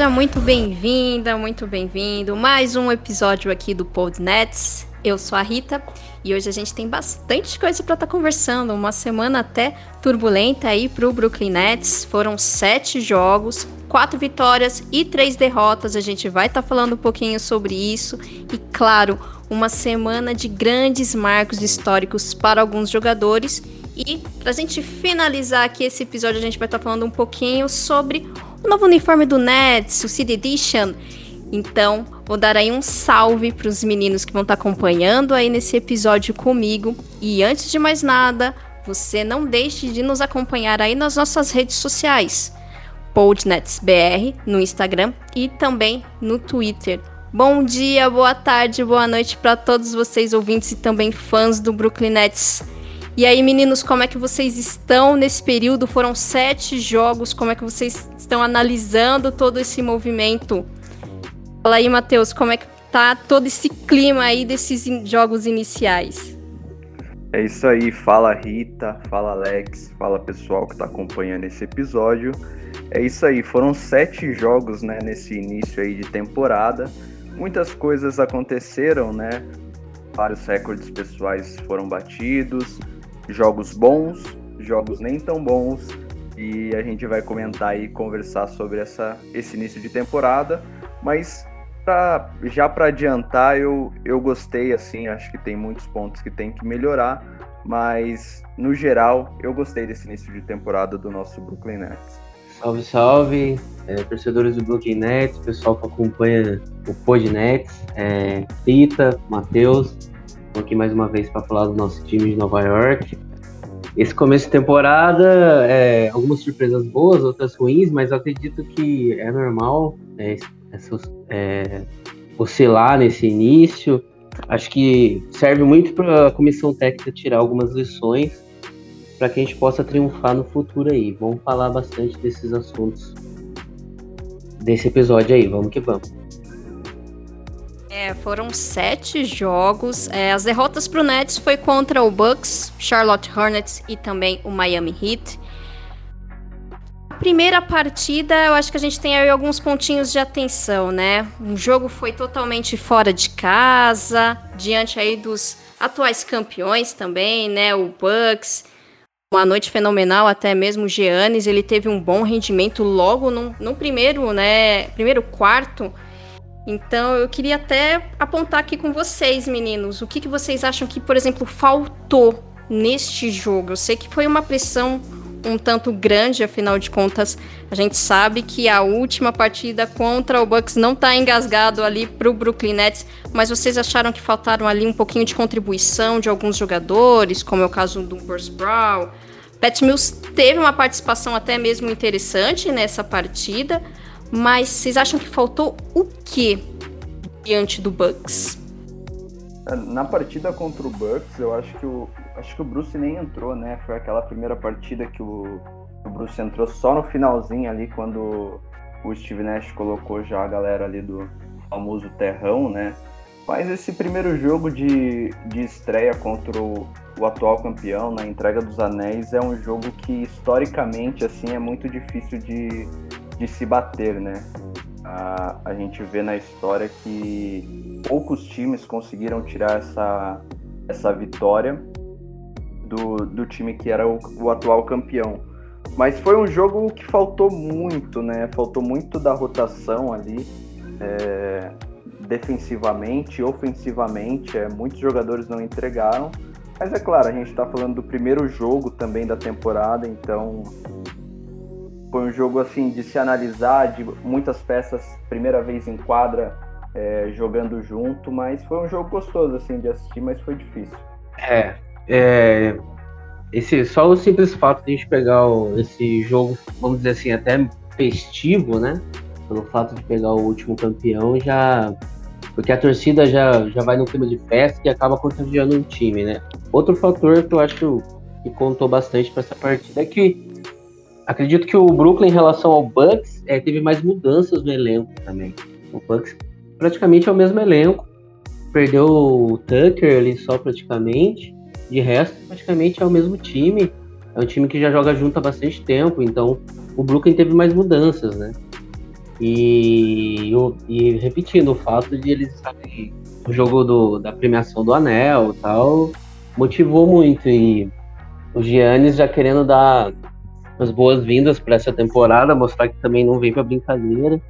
Seja muito bem-vinda, muito bem-vindo. Mais um episódio aqui do Podnets. Eu sou a Rita e hoje a gente tem bastante coisa para estar tá conversando. Uma semana até turbulenta aí para o Brooklyn Nets. Foram sete jogos, quatro vitórias e três derrotas. A gente vai estar tá falando um pouquinho sobre isso e, claro, uma semana de grandes marcos históricos para alguns jogadores. E para a gente finalizar aqui esse episódio, a gente vai estar tá falando um pouquinho sobre o novo uniforme do Nets, o City Edition. Então, vou dar aí um salve para os meninos que vão estar tá acompanhando aí nesse episódio comigo. E antes de mais nada, você não deixe de nos acompanhar aí nas nossas redes sociais. PodNetsBR no Instagram e também no Twitter. Bom dia, boa tarde, boa noite para todos vocês ouvintes e também fãs do Brooklyn Nets. E aí, meninos, como é que vocês estão nesse período? Foram sete jogos, como é que vocês estão analisando todo esse movimento? Fala aí, Matheus, como é que tá todo esse clima aí desses jogos iniciais? É isso aí, fala Rita, fala Alex, fala pessoal que está acompanhando esse episódio. É isso aí, foram sete jogos né, nesse início aí de temporada. Muitas coisas aconteceram, né? Vários recordes pessoais foram batidos, jogos bons, jogos nem tão bons, e a gente vai comentar e conversar sobre essa, esse início de temporada. Mas pra, já para adiantar, eu, eu gostei, assim, acho que tem muitos pontos que tem que melhorar, mas no geral eu gostei desse início de temporada do nosso Brooklyn Nets. Salve, salve, é, torcedores do Brooklyn Nets, pessoal que acompanha o Pod Nets, é, Rita, Matheus, estou aqui mais uma vez para falar do nosso time de Nova York. Esse começo de temporada, é, algumas surpresas boas, outras ruins, mas eu acredito que é normal é, é, oscilar nesse início. Acho que serve muito para a comissão técnica tirar algumas lições para que a gente possa triunfar no futuro aí. Vamos falar bastante desses assuntos desse episódio aí. Vamos que vamos. É, foram sete jogos. É, as derrotas para o Nets foi contra o Bucks, Charlotte Hornets e também o Miami Heat primeira partida, eu acho que a gente tem aí alguns pontinhos de atenção, né? O jogo foi totalmente fora de casa, diante aí dos atuais campeões também, né? O Bucks. Uma noite fenomenal, até mesmo o Giannis, ele teve um bom rendimento logo no, no primeiro, né? Primeiro quarto. Então eu queria até apontar aqui com vocês, meninos, o que, que vocês acham que, por exemplo, faltou neste jogo? Eu sei que foi uma pressão um tanto grande, afinal de contas, a gente sabe que a última partida contra o Bucks não está engasgado ali para o Brooklyn Nets, mas vocês acharam que faltaram ali um pouquinho de contribuição de alguns jogadores, como é o caso do Bruce Brown? Pat Mills teve uma participação até mesmo interessante nessa partida, mas vocês acham que faltou o que diante do Bucks? Na partida contra o Bucks, eu acho que o, acho que o Bruce nem entrou, né? Foi aquela primeira partida que o, o Bruce entrou só no finalzinho ali, quando o Steve Nash colocou já a galera ali do famoso terrão, né? Mas esse primeiro jogo de, de estreia contra o, o atual campeão na entrega dos anéis é um jogo que historicamente assim é muito difícil de, de se bater, né? A, a gente vê na história que poucos times conseguiram tirar essa, essa vitória do, do time que era o, o atual campeão. Mas foi um jogo que faltou muito, né? Faltou muito da rotação ali, é, defensivamente, ofensivamente. É, muitos jogadores não entregaram. Mas é claro, a gente está falando do primeiro jogo também da temporada, então foi um jogo assim de se analisar, de muitas peças, primeira vez em quadra, é, jogando junto, mas foi um jogo gostoso assim de assistir, mas foi difícil. É, é, esse, só o simples fato de a gente pegar o, esse jogo, vamos dizer assim, até festivo, né? Pelo fato de pegar o último campeão, já. Porque a torcida já, já vai no clima de festa e acaba contagiando o time, né? Outro fator que eu acho que contou bastante para essa partida é que acredito que o Brooklyn, em relação ao Bucks, é, teve mais mudanças no elenco também. O Bucks praticamente é o mesmo elenco, perdeu o Tucker ali só praticamente. De resto, praticamente é o mesmo time. É um time que já joga junto há bastante tempo, então o Brooklyn teve mais mudanças, né? E, e repetindo o fato de eles estarem o jogo do, da premiação do Anel tal, motivou muito. E o Giannis já querendo dar as boas-vindas para essa temporada, mostrar que também não vem para brincadeira.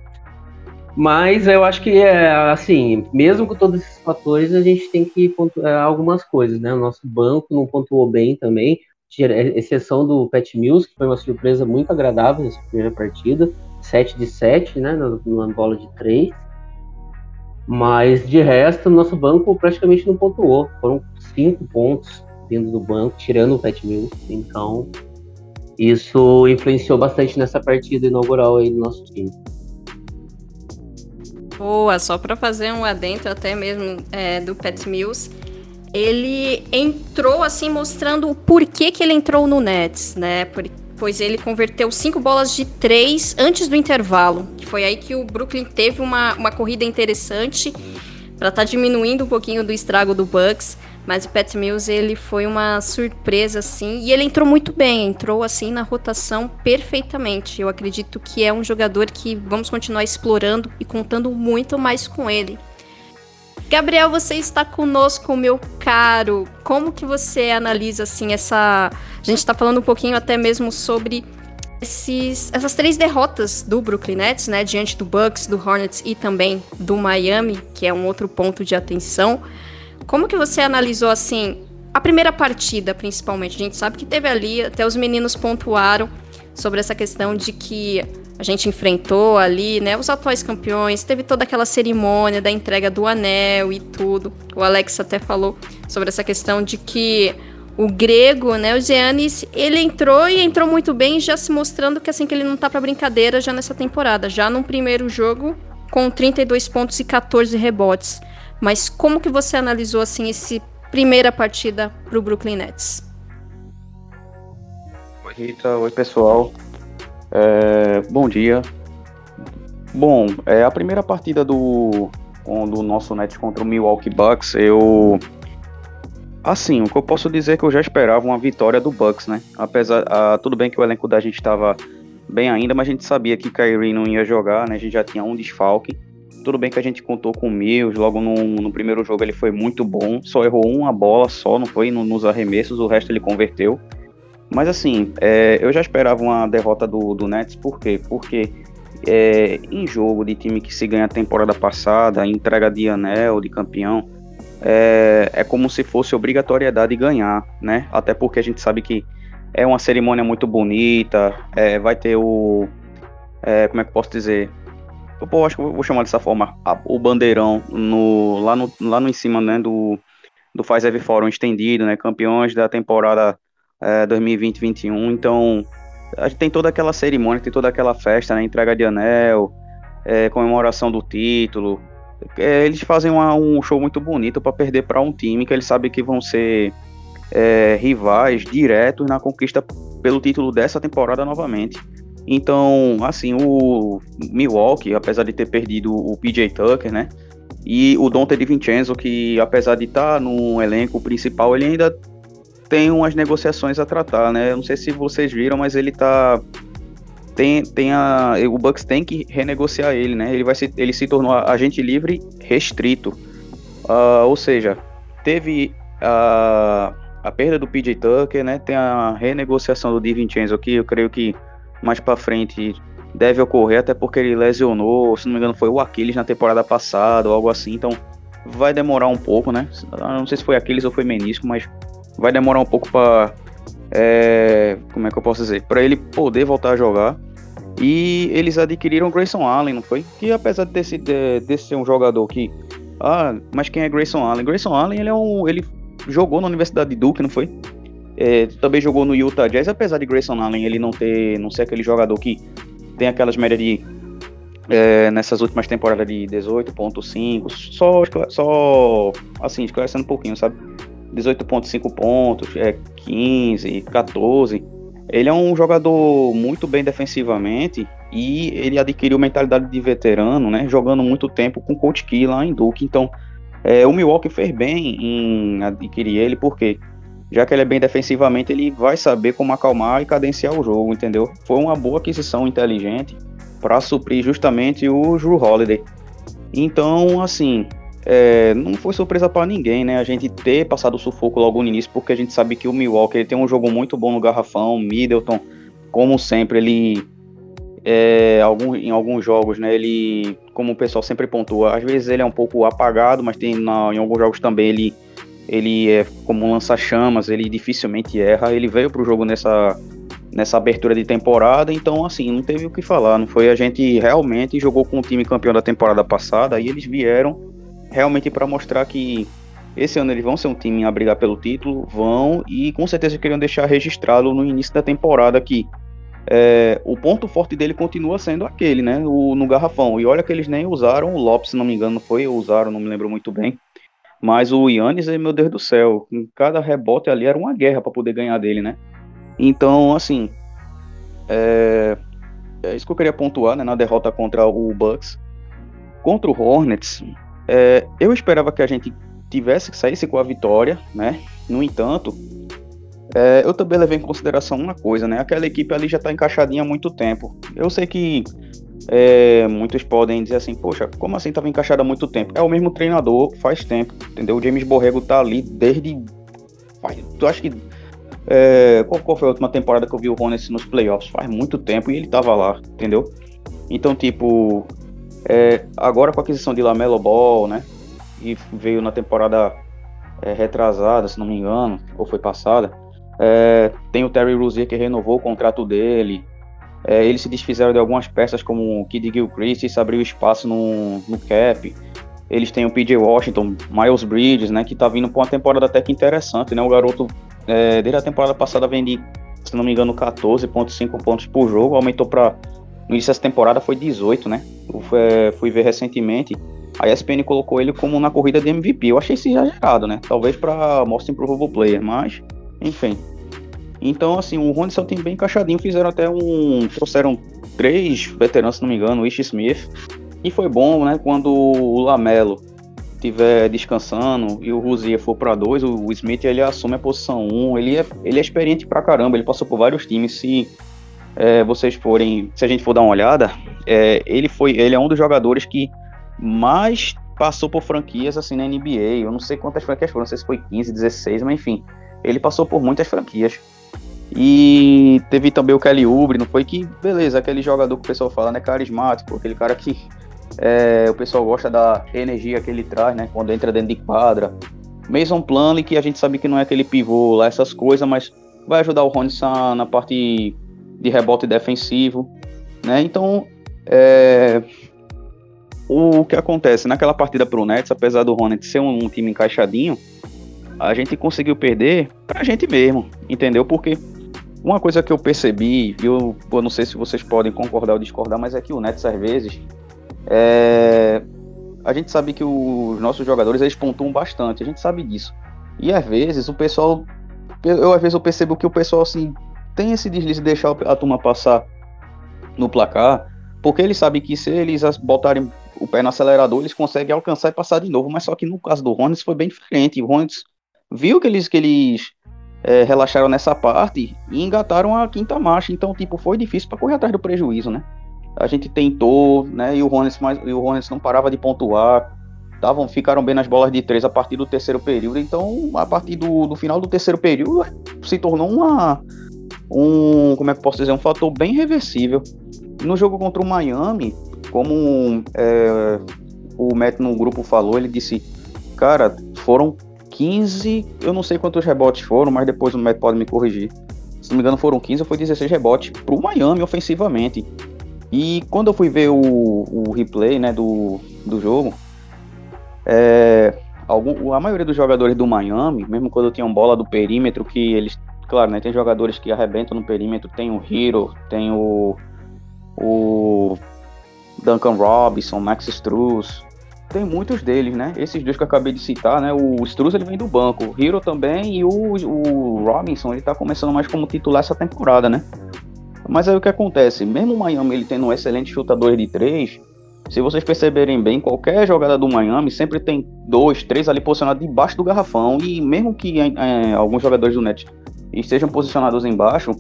Mas eu acho que é assim, mesmo com todos esses fatores, a gente tem que pontuar algumas coisas, né? O nosso banco não pontuou bem também, exceção do Pet Mills, que foi uma surpresa muito agradável nessa primeira partida, 7 de 7, né? Numa bola de 3. Mas de resto, o nosso banco praticamente não pontuou. Foram 5 pontos vindo do banco, tirando o Pet Mills. Então, isso influenciou bastante nessa partida inaugural aí do nosso time. Boa, só para fazer um adentro até mesmo é, do Pat Mills, ele entrou assim mostrando o porquê que ele entrou no Nets, né? pois ele converteu cinco bolas de três antes do intervalo. Que foi aí que o Brooklyn teve uma, uma corrida interessante para estar tá diminuindo um pouquinho do estrago do Bucks. Mas o Pat Mills, ele foi uma surpresa, assim. E ele entrou muito bem, entrou, assim, na rotação perfeitamente. Eu acredito que é um jogador que vamos continuar explorando e contando muito mais com ele. Gabriel, você está conosco, meu caro. Como que você analisa, assim, essa... A gente está falando um pouquinho até mesmo sobre esses, essas três derrotas do Brooklyn Nets, né? Diante do Bucks, do Hornets e também do Miami, que é um outro ponto de atenção. Como que você analisou assim a primeira partida, principalmente? A gente sabe que teve ali, até os meninos pontuaram sobre essa questão de que a gente enfrentou ali, né, os atuais campeões, teve toda aquela cerimônia da entrega do anel e tudo. O Alex até falou sobre essa questão de que o grego, né, o Giannis, ele entrou e entrou muito bem, já se mostrando que assim que ele não tá para brincadeira já nessa temporada, já no primeiro jogo com 32 pontos e 14 rebotes. Mas como que você analisou assim esse primeira partida para o Brooklyn Nets? Oi Rita, oi pessoal. É, bom dia. Bom, é a primeira partida do, do nosso Nets contra o Milwaukee Bucks. Eu assim, o que eu posso dizer é que eu já esperava uma vitória do Bucks, né? Apesar, ah, tudo bem que o elenco da gente estava bem ainda, mas a gente sabia que Kyrie não ia jogar, né? A gente já tinha um desfalque. Tudo bem que a gente contou com o Mills, logo no, no, primeiro jogo ele foi muito bom, só errou uma bola só, não foi no, nos arremessos, o resto ele converteu. Mas assim, é, eu já esperava uma derrota do, do Nets, por quê? Porque é, em jogo de time que se ganha a temporada passada, entrega de anel, de campeão, é, é como se fosse obrigatoriedade ganhar, né? Até porque a gente sabe que é uma cerimônia muito bonita, é, vai ter o. É, como é que eu posso dizer? Eu acho que eu vou chamar dessa forma, o bandeirão no, lá, no, lá no em cima, né, do, do Faz Every Forum estendido, né, campeões da temporada é, 2020-21, então a gente tem toda aquela cerimônia, tem toda aquela festa, né, entrega de anel, é, comemoração do título, é, eles fazem uma, um show muito bonito para perder para um time que eles sabem que vão ser é, rivais diretos na conquista pelo título dessa temporada novamente. Então, assim, o Milwaukee, apesar de ter perdido o PJ Tucker, né? E o Dante DiVincenzo, que apesar de estar tá no elenco principal, ele ainda tem umas negociações a tratar, né? Eu não sei se vocês viram, mas ele tá tem, tem a, o Bucks tem que renegociar ele, né? Ele vai se, ele se tornou agente livre restrito. Uh, ou seja, teve a, a perda do PJ Tucker, né? Tem a renegociação do DiVincenzo aqui, eu creio que mais para frente deve ocorrer, até porque ele lesionou, se não me engano, foi o Aquiles na temporada passada ou algo assim, então vai demorar um pouco, né? Não sei se foi Aquiles ou foi menisco, mas vai demorar um pouco para é, como é que eu posso dizer, para ele poder voltar a jogar. E eles adquiriram Grayson Allen, não foi? Que apesar de, desse, de, de ser um jogador que ah, mas quem é Grayson Allen? Grayson Allen, ele é um ele jogou na Universidade de Duke, não foi? É, também jogou no Utah Jazz, apesar de Grayson Allen ele não ter, não ser aquele jogador que tem aquelas médias de é, nessas últimas temporadas de 18.5, só, só assim, esclarecendo um pouquinho, sabe? 18.5 pontos, é 15, 14. Ele é um jogador muito bem defensivamente e ele adquiriu mentalidade de veterano, né? Jogando muito tempo com o Coach Key lá em Duke. Então, é, o Milwaukee fez bem em adquirir ele, porque já que ele é bem defensivamente, ele vai saber como acalmar e cadenciar o jogo, entendeu? Foi uma boa aquisição inteligente. para suprir justamente o Drew Holiday. Então, assim, é, não foi surpresa para ninguém, né? A gente ter passado o sufoco logo no início, porque a gente sabe que o Milwaukee ele tem um jogo muito bom no garrafão. Middleton, como sempre, ele é, algum, em alguns jogos, né? Ele, como o pessoal sempre pontua, às vezes ele é um pouco apagado, mas tem na, em alguns jogos também ele ele é como um lança-chamas, ele dificilmente erra. Ele veio para o jogo nessa nessa abertura de temporada, então assim, não teve o que falar, não foi a gente realmente jogou com o time campeão da temporada passada e eles vieram realmente para mostrar que esse ano eles vão ser um time a brigar pelo título, vão e com certeza queriam deixar registrado no início da temporada que é, o ponto forte dele continua sendo aquele, né, o, no garrafão. E olha que eles nem usaram o Lopes, se não me engano, foi, usaram, não me lembro muito bem. Mas o Yannis, meu Deus do céu, em cada rebote ali era uma guerra para poder ganhar dele, né? Então, assim, é, é, isso que eu queria pontuar, né, na derrota contra o Bucks. Contra o Hornets, é, eu esperava que a gente tivesse que saísse com a vitória, né? No entanto, é, eu também levei em consideração uma coisa, né? Aquela equipe ali já está encaixadinha há muito tempo. Eu sei que é, muitos podem dizer assim, poxa, como assim estava encaixado há muito tempo? É o mesmo treinador faz tempo, entendeu? O James Borrego tá ali desde. Tu acha que. É, qual, qual, foi a última temporada que eu vi o Hornets nos playoffs? Faz muito tempo e ele tava lá, entendeu? Então, tipo, é, agora com a aquisição de Lamelo Ball, né? E veio na temporada é, retrasada, se não me engano, ou foi passada. É, tem o Terry Rozier que renovou o contrato dele. É, eles se desfizeram de algumas peças como o Kid Gilchrist, isso abriu espaço no, no cap. Eles têm o PJ Washington, Miles Bridges, né, que tá vindo para uma temporada até que interessante, né? O garoto, é, desde a temporada passada, vem de, se não me engano, 14,5 pontos por jogo, aumentou para no início dessa temporada foi 18, né? Eu fui, é, fui ver recentemente. A ESPN colocou ele como na corrida de MVP. Eu achei isso exagerado, né? Talvez para Most Improvable Player, mas, enfim. Então, assim, o é um time bem encaixadinho. Fizeram até um. Trouxeram três veteranos, se não me engano, o Ish Smith. E foi bom, né? Quando o Lamelo estiver descansando e o Rosier for para dois, o Smith ele assume a posição um. Ele é, ele é experiente pra caramba. Ele passou por vários times. Se é, vocês forem. Se a gente for dar uma olhada, é, ele foi. Ele é um dos jogadores que mais passou por franquias assim na NBA. Eu não sei quantas franquias foram, não sei se foi 15, 16, mas enfim. Ele passou por muitas franquias. E teve também o Kelly Oubre, não foi? Que, beleza, aquele jogador que o pessoal fala, né, carismático, aquele cara que é, o pessoal gosta da energia que ele traz, né, quando entra dentro de quadra. Mason Plumlee, que a gente sabe que não é aquele pivô lá, essas coisas, mas vai ajudar o Ronis na parte de rebote defensivo, né, então, é, o que acontece? Naquela partida pro Nets, apesar do Hornets ser um, um time encaixadinho, a gente conseguiu perder pra gente mesmo, entendeu? Porque uma coisa que eu percebi, eu, eu não sei se vocês podem concordar ou discordar, mas é que o Nets às vezes é, a gente sabe que os nossos jogadores eles pontuam bastante, a gente sabe disso. E às vezes o pessoal, eu às vezes eu percebo que o pessoal assim tem esse deslize de deixar a turma passar no placar, porque eles sabem que se eles botarem o pé no acelerador, eles conseguem alcançar e passar de novo. Mas só que no caso do Hornets foi bem diferente. O Hornets viu que eles que eles é, relaxaram nessa parte e engataram a quinta marcha. Então, tipo, foi difícil para correr atrás do prejuízo, né? A gente tentou, né? E o Hornets, mais, e o Hornets não parava de pontuar. Tavam, ficaram bem nas bolas de três a partir do terceiro período. Então, a partir do, do final do terceiro período, se tornou uma. Um, como é que posso dizer? Um fator bem reversível. No jogo contra o Miami, como é, o Matt no grupo falou, ele disse: Cara, foram 15, eu não sei quantos rebotes foram, mas depois o Matt pode me corrigir. Se não me engano, foram 15 ou foi 16 rebotes pro Miami ofensivamente. E quando eu fui ver o, o replay né, do, do jogo, é, algum, a maioria dos jogadores do Miami, mesmo quando tinham bola do perímetro, que eles, claro, né, tem jogadores que arrebentam no perímetro, tem o Hero, tem o, o Duncan Robinson, Max Struz, tem muitos deles, né? Esses dois que eu acabei de citar, né? O Struz ele vem do banco, o Hero também e o, o Robinson ele tá começando mais como titular essa temporada, né? Mas aí o que acontece? Mesmo o Miami ele tendo um excelente chutador de três, se vocês perceberem bem, qualquer jogada do Miami sempre tem dois, três ali posicionados debaixo do garrafão. E mesmo que é, alguns jogadores do Net estejam posicionados embaixo,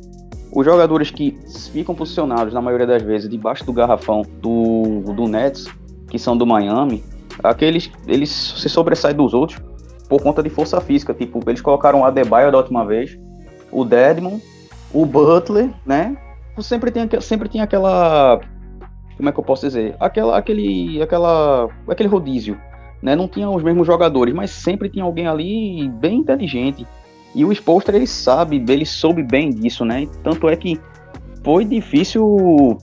os jogadores que ficam posicionados, na maioria das vezes, debaixo do garrafão do, do Nets, que são do Miami, aqueles eles se sobressaem dos outros por conta de força física. Tipo, eles colocaram o Adebayo da última vez, o Dedmon, o Butler, né? Sempre tem, sempre tem aquela. Como é que eu posso dizer? Aquela, aquele, aquela, aquele rodízio. Né? Não tinha os mesmos jogadores, mas sempre tinha alguém ali bem inteligente. E o Spolster, ele sabe, ele soube bem disso, né? Tanto é que foi difícil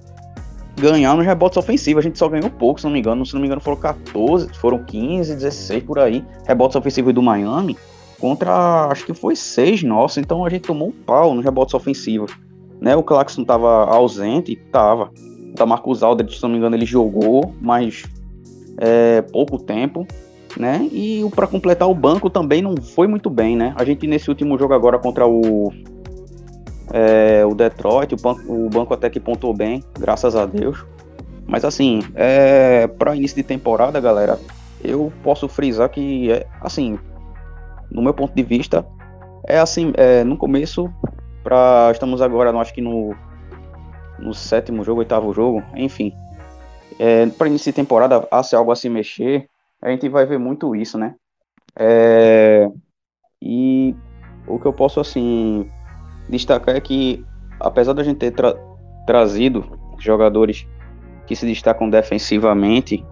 ganhar nos rebotes ofensivos. A gente só ganhou pouco, se não me engano. Se não me engano, foram 14, foram 15, 16 por aí. Rebotes ofensivos do Miami. Contra, acho que foi 6 nossa. Então a gente tomou um pau nos rebotes ofensivos. Né? O Claxton tava ausente, tava. O Marcos Aldridge, se não me engano, ele jogou, mas é, pouco tempo. Né? E para completar o banco também não foi muito bem, né? A gente nesse último jogo agora contra o é, o Detroit, o banco, o banco até que pontuou bem, graças a Deus. Mas assim, é, para início de temporada, galera, eu posso frisar que, é, assim, no meu ponto de vista, é assim, é, no começo, pra, estamos agora, acho que no, no sétimo jogo, oitavo jogo, enfim. É, para início de temporada, há se algo a se mexer, a gente vai ver muito isso, né? É, e o que eu posso, assim, destacar é que, apesar da gente ter tra trazido jogadores que se destacam defensivamente,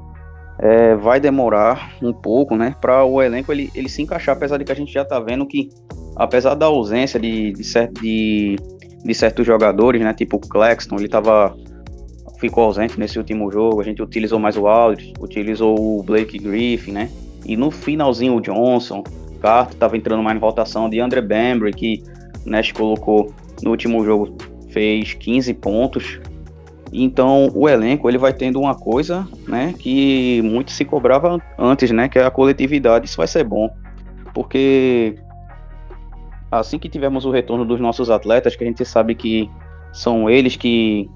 é, vai demorar um pouco, né, para o elenco ele, ele se encaixar, apesar de que a gente já está vendo que, apesar da ausência de, de, de, de certos jogadores, né, tipo o Claxton, ele tava, ficou ausente nesse último jogo, a gente utilizou mais o Aldridge, utilizou o Blake Griffin, né, e no finalzinho o Johnson, Carter estava entrando mais em rotação de Andre Bembry, que Nash colocou no último jogo, fez 15 pontos. Então o elenco ele vai tendo uma coisa, né, que muito se cobrava antes, né, que é a coletividade. Isso vai ser bom, porque assim que tivermos o retorno dos nossos atletas, que a gente sabe que são eles que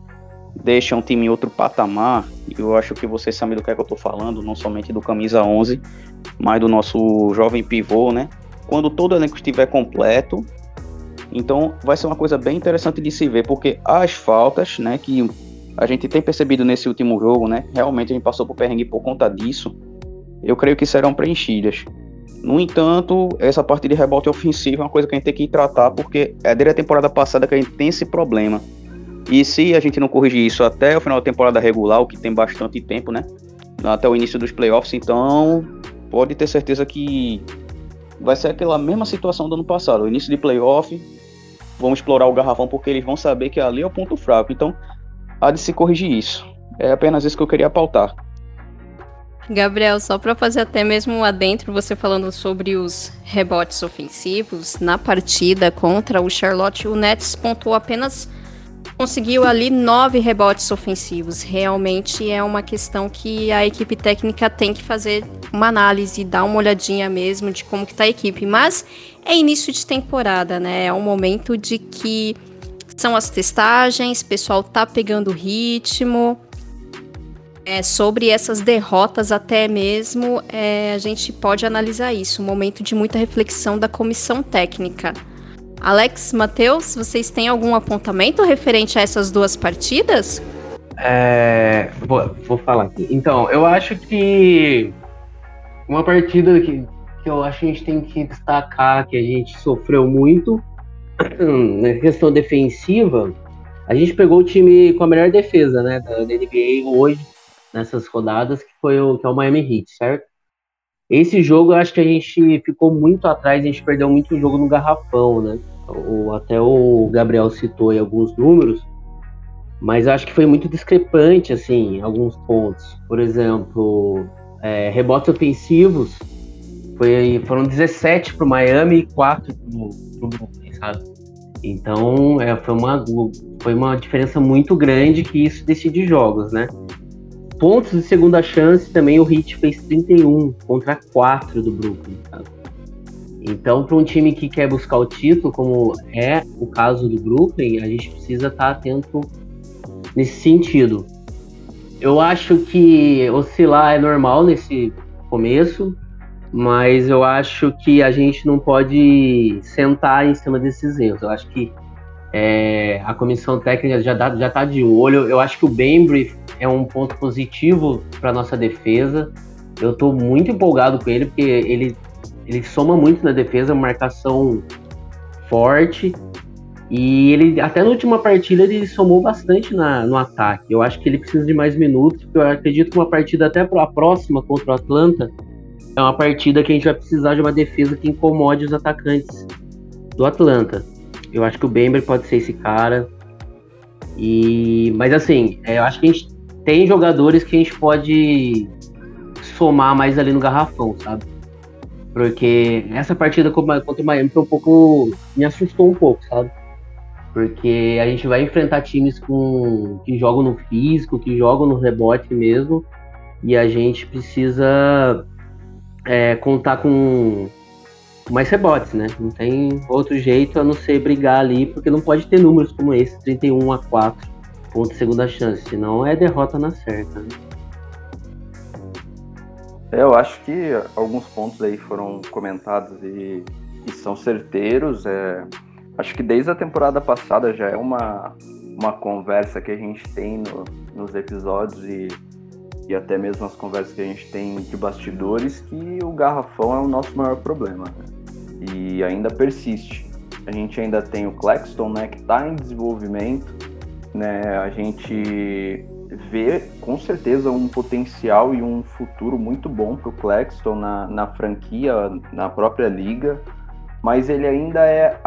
deixam o time em outro patamar. Eu acho que vocês sabem do que é que eu estou falando, não somente do camisa 11, mas do nosso jovem pivô, né? Quando todo elenco estiver completo, então vai ser uma coisa bem interessante de se ver, porque as faltas, né, que a gente tem percebido nesse último jogo, né, realmente a gente passou por perrengue por conta disso, eu creio que serão preenchidas. No entanto, essa parte de rebote ofensivo é uma coisa que a gente tem que tratar, porque é desde a temporada passada que a gente tem esse problema. E se a gente não corrigir isso até o final da temporada regular, o que tem bastante tempo, né? Até o início dos playoffs, então pode ter certeza que vai ser aquela mesma situação do ano passado. Início de playoff, vamos explorar o garrafão porque eles vão saber que ali é o ponto fraco. Então, há de se corrigir isso. É apenas isso que eu queria pautar. Gabriel, só para fazer até mesmo adentro, você falando sobre os rebotes ofensivos, na partida contra o Charlotte, o Nets pontuou apenas conseguiu ali nove rebotes ofensivos. Realmente é uma questão que a equipe técnica tem que fazer uma análise, dar uma olhadinha mesmo de como que tá a equipe. Mas é início de temporada, né? É um momento de que são as testagens, o pessoal tá pegando ritmo. É, sobre essas derrotas até mesmo, é, a gente pode analisar isso, um momento de muita reflexão da comissão técnica. Alex, Matheus, vocês têm algum apontamento referente a essas duas partidas? É, vou, vou falar aqui. Então, eu acho que uma partida que, que eu acho que a gente tem que destacar, que a gente sofreu muito na questão defensiva, a gente pegou o time com a melhor defesa, né, da NBA hoje, nessas rodadas, que foi o, que é o Miami Heat, certo? Esse jogo eu acho que a gente ficou muito atrás, a gente perdeu muito jogo no garrafão, né? O, até o Gabriel citou aí alguns números, mas eu acho que foi muito discrepante, assim, alguns pontos. Por exemplo, é, rebotes ofensivos foi, foram 17 para o Miami e 4 para o Brooklyn, sabe? Então é, foi, uma, foi uma diferença muito grande que isso decide jogos, né? Pontos de segunda chance também o Heat fez 31 contra 4 do Brooklyn. Sabe? Então, para um time que quer buscar o título, como é o caso do Brooklyn, a gente precisa estar tá atento nesse sentido. Eu acho que oscilar é normal nesse começo, mas eu acho que a gente não pode sentar em cima desses erros. Eu acho que É, a comissão técnica já, dá, já tá de olho. Eu acho que o Bembry é um ponto positivo para nossa defesa. Eu estou muito empolgado com ele, porque ele, ele soma muito na defesa, marcação forte. E ele, até na última partida, ele somou bastante na, no ataque. Eu acho que ele precisa de mais minutos, porque eu acredito que uma partida até para a próxima contra o Atlanta é uma partida que a gente vai precisar de uma defesa que incomode os atacantes do Atlanta. Eu acho que o Bember pode ser esse cara. E, mas assim, é, eu acho que a gente tem jogadores que a gente pode somar mais ali no garrafão, sabe? Porque essa partida contra o Miami foi um pouco. me assustou um pouco, sabe? Porque a gente vai enfrentar times com, que jogam no físico, que jogam no rebote mesmo, e a gente precisa é, contar com mais rebotes, né? Não tem outro jeito a não ser brigar ali, porque não pode ter números como esse, 31 a 4 ponto segunda chance, senão é derrota na certa. Né? É, eu acho que alguns pontos aí foram comentados e, e são certeiros. É, acho que desde a temporada passada já é uma, uma conversa que a gente tem no, nos episódios e, e até mesmo as conversas que a gente tem de bastidores que o garrafão é o nosso maior problema. Né? E ainda persiste. A gente ainda tem o Claxton, né, que está em desenvolvimento. Né? A gente vê com certeza um potencial e um futuro muito bom para o Claxton na, na franquia, na própria liga, mas ele ainda é.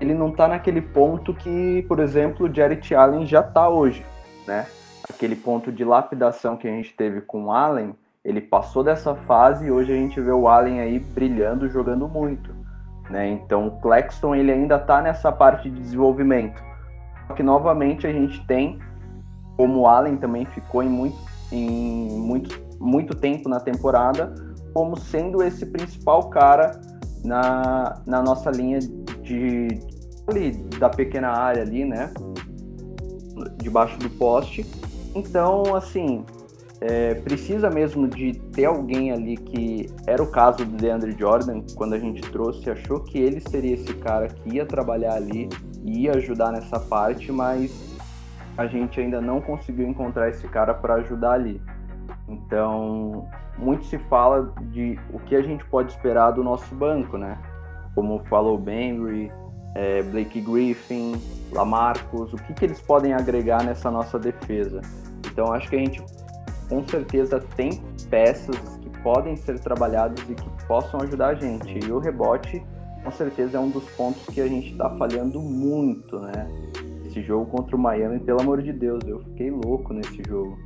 Ele não está naquele ponto que, por exemplo, o Jarrett Allen já está hoje, né? Aquele ponto de lapidação que a gente teve com o Allen, ele passou dessa fase e hoje a gente vê o Allen aí brilhando, jogando muito, né? Então o Claxton ele ainda está nessa parte de desenvolvimento. Só que novamente a gente tem como o Allen também ficou em muito, em muito, muito tempo na temporada, como sendo esse principal cara na, na nossa linha de, ali, da pequena área ali, né? Debaixo do poste. Então, assim, é, precisa mesmo de ter alguém ali que era o caso do DeAndre Jordan, quando a gente trouxe, achou que ele seria esse cara que ia trabalhar ali, ia ajudar nessa parte, mas a gente ainda não conseguiu encontrar esse cara para ajudar ali. Então, muito se fala de o que a gente pode esperar do nosso banco, né? Como falou Benry, é, Blake Griffin, Lamarcus, o que, que eles podem agregar nessa nossa defesa. Então, acho que a gente com certeza tem peças que podem ser trabalhadas e que possam ajudar a gente. E o rebote, com certeza, é um dos pontos que a gente está falhando muito, né? esse jogo contra o Miami, pelo amor de Deus, eu fiquei louco nesse jogo.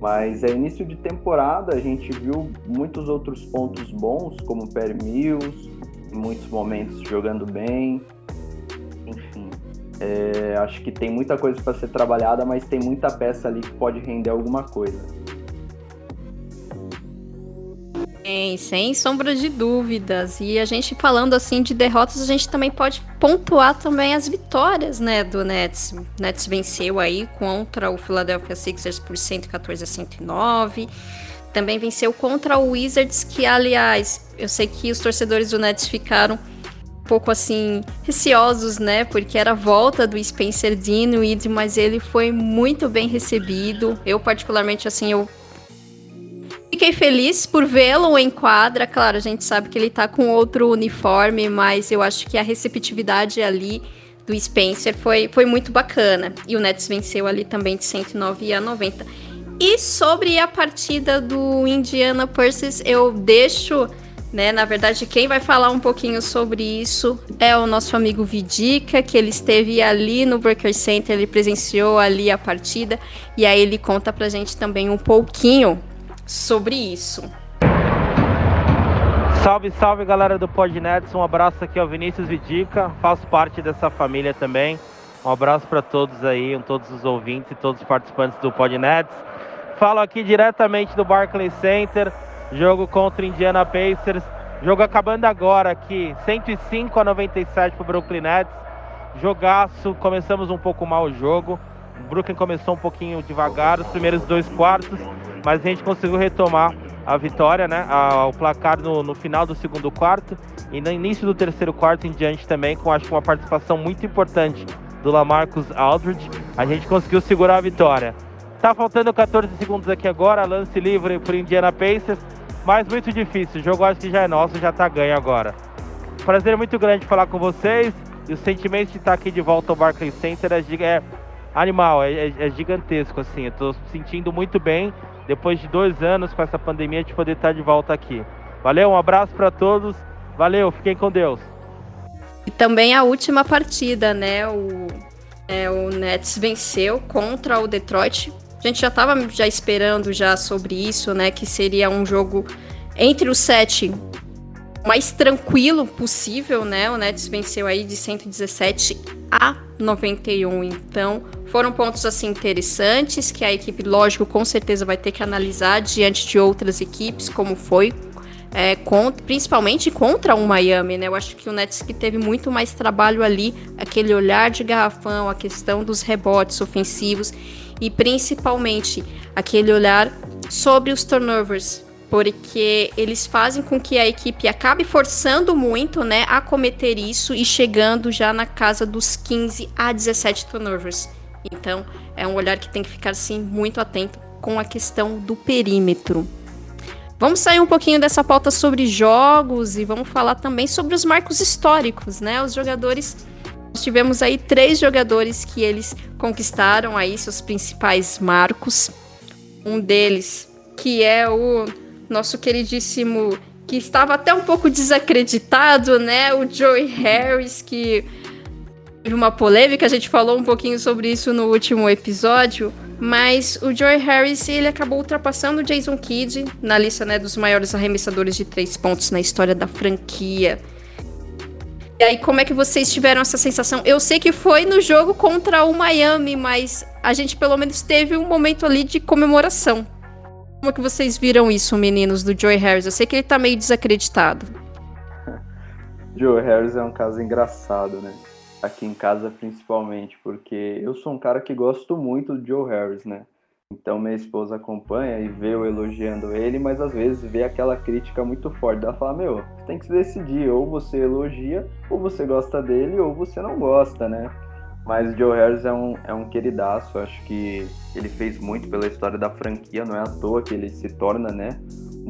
Mas é início de temporada, a gente viu muitos outros pontos bons, como o Perry Mills, em muitos momentos jogando bem. Enfim, é, acho que tem muita coisa para ser trabalhada, mas tem muita peça ali que pode render alguma coisa. Sem, sombra de dúvidas. E a gente falando assim de derrotas, a gente também pode pontuar também as vitórias, né, do Nets. O Nets venceu aí contra o Philadelphia Sixers por 114 a 109. Também venceu contra o Wizards, que aliás, eu sei que os torcedores do Nets ficaram um pouco assim receosos, né? Porque era a volta do Spencer Dinwiddie, mas ele foi muito bem recebido. Eu particularmente assim, eu Fiquei feliz por vê-lo em quadra. Claro, a gente sabe que ele tá com outro uniforme, mas eu acho que a receptividade ali do Spencer foi, foi muito bacana. E o Nets venceu ali também de 109 a 90. E sobre a partida do Indiana Pacers, eu deixo, né, na verdade, quem vai falar um pouquinho sobre isso é o nosso amigo Vidica, que ele esteve ali no Breaker Center, ele presenciou ali a partida, e aí ele conta pra gente também um pouquinho sobre isso. Salve, salve galera do Podnets, um abraço aqui ao Vinícius Vidica, faço parte dessa família também. Um abraço para todos aí, todos os ouvintes e todos os participantes do Podnets. Falo aqui diretamente do Barclays Center, jogo contra Indiana Pacers. Jogo acabando agora aqui, 105 a 97 para Brooklyn Nets. Jogaço, começamos um pouco mal o jogo. O Brooklyn começou um pouquinho devagar, os primeiros dois quartos mas a gente conseguiu retomar a vitória, né? o placar no, no, final do segundo quarto e no início do terceiro quarto em diante também, com acho que uma participação muito importante do Lamarcus Aldridge, a gente conseguiu segurar a vitória. Tá faltando 14 segundos aqui agora, lance livre para Indiana Pacers, mas muito difícil. O jogo acho que já é nosso, já tá ganho agora. Prazer muito grande falar com vocês e o sentimento de estar aqui de volta ao Barclays Center é, é animal, é, é, é, gigantesco assim. Eu tô sentindo muito bem depois de dois anos com essa pandemia de poder estar de volta aqui. Valeu, um abraço para todos. Valeu, fiquem com Deus. E também a última partida, né? O, é, o Nets venceu contra o Detroit. A gente já estava já esperando já sobre isso, né? Que seria um jogo entre os sete mais tranquilo possível, né? O Nets venceu aí de 117 a 91. Então, foram pontos assim interessantes que a equipe, lógico, com certeza vai ter que analisar diante de outras equipes, como foi é, contra, principalmente contra o Miami, né? Eu acho que o Nets que teve muito mais trabalho ali, aquele olhar de garrafão, a questão dos rebotes ofensivos e principalmente aquele olhar sobre os turnovers, porque eles fazem com que a equipe acabe forçando muito, né, a cometer isso e chegando já na casa dos 15 a 17 turnovers. Então, é um olhar que tem que ficar sim muito atento com a questão do perímetro. Vamos sair um pouquinho dessa pauta sobre jogos e vamos falar também sobre os marcos históricos, né? Os jogadores nós tivemos aí três jogadores que eles conquistaram aí seus principais marcos. Um deles que é o nosso queridíssimo que estava até um pouco desacreditado, né? O Joey Harris que teve uma polêmica, a gente falou um pouquinho sobre isso no último episódio, mas o Joey Harris ele acabou ultrapassando o Jason Kidd na lista né, dos maiores arremessadores de três pontos na história da franquia. E aí, como é que vocês tiveram essa sensação? Eu sei que foi no jogo contra o Miami, mas a gente pelo menos teve um momento ali de comemoração. Como que vocês viram isso, meninos, do Joey Harris? Eu sei que ele tá meio desacreditado. Joey Harris é um caso engraçado, né? Aqui em casa, principalmente, porque eu sou um cara que gosto muito do Joe Harris, né? Então minha esposa acompanha e vê eu elogiando ele, mas às vezes vê aquela crítica muito forte. Ela fala, meu, tem que se decidir, ou você elogia, ou você gosta dele, ou você não gosta, né? Mas o Joe Harris é um, é um queridaço, acho que ele fez muito pela história da franquia, não é à toa que ele se torna, né,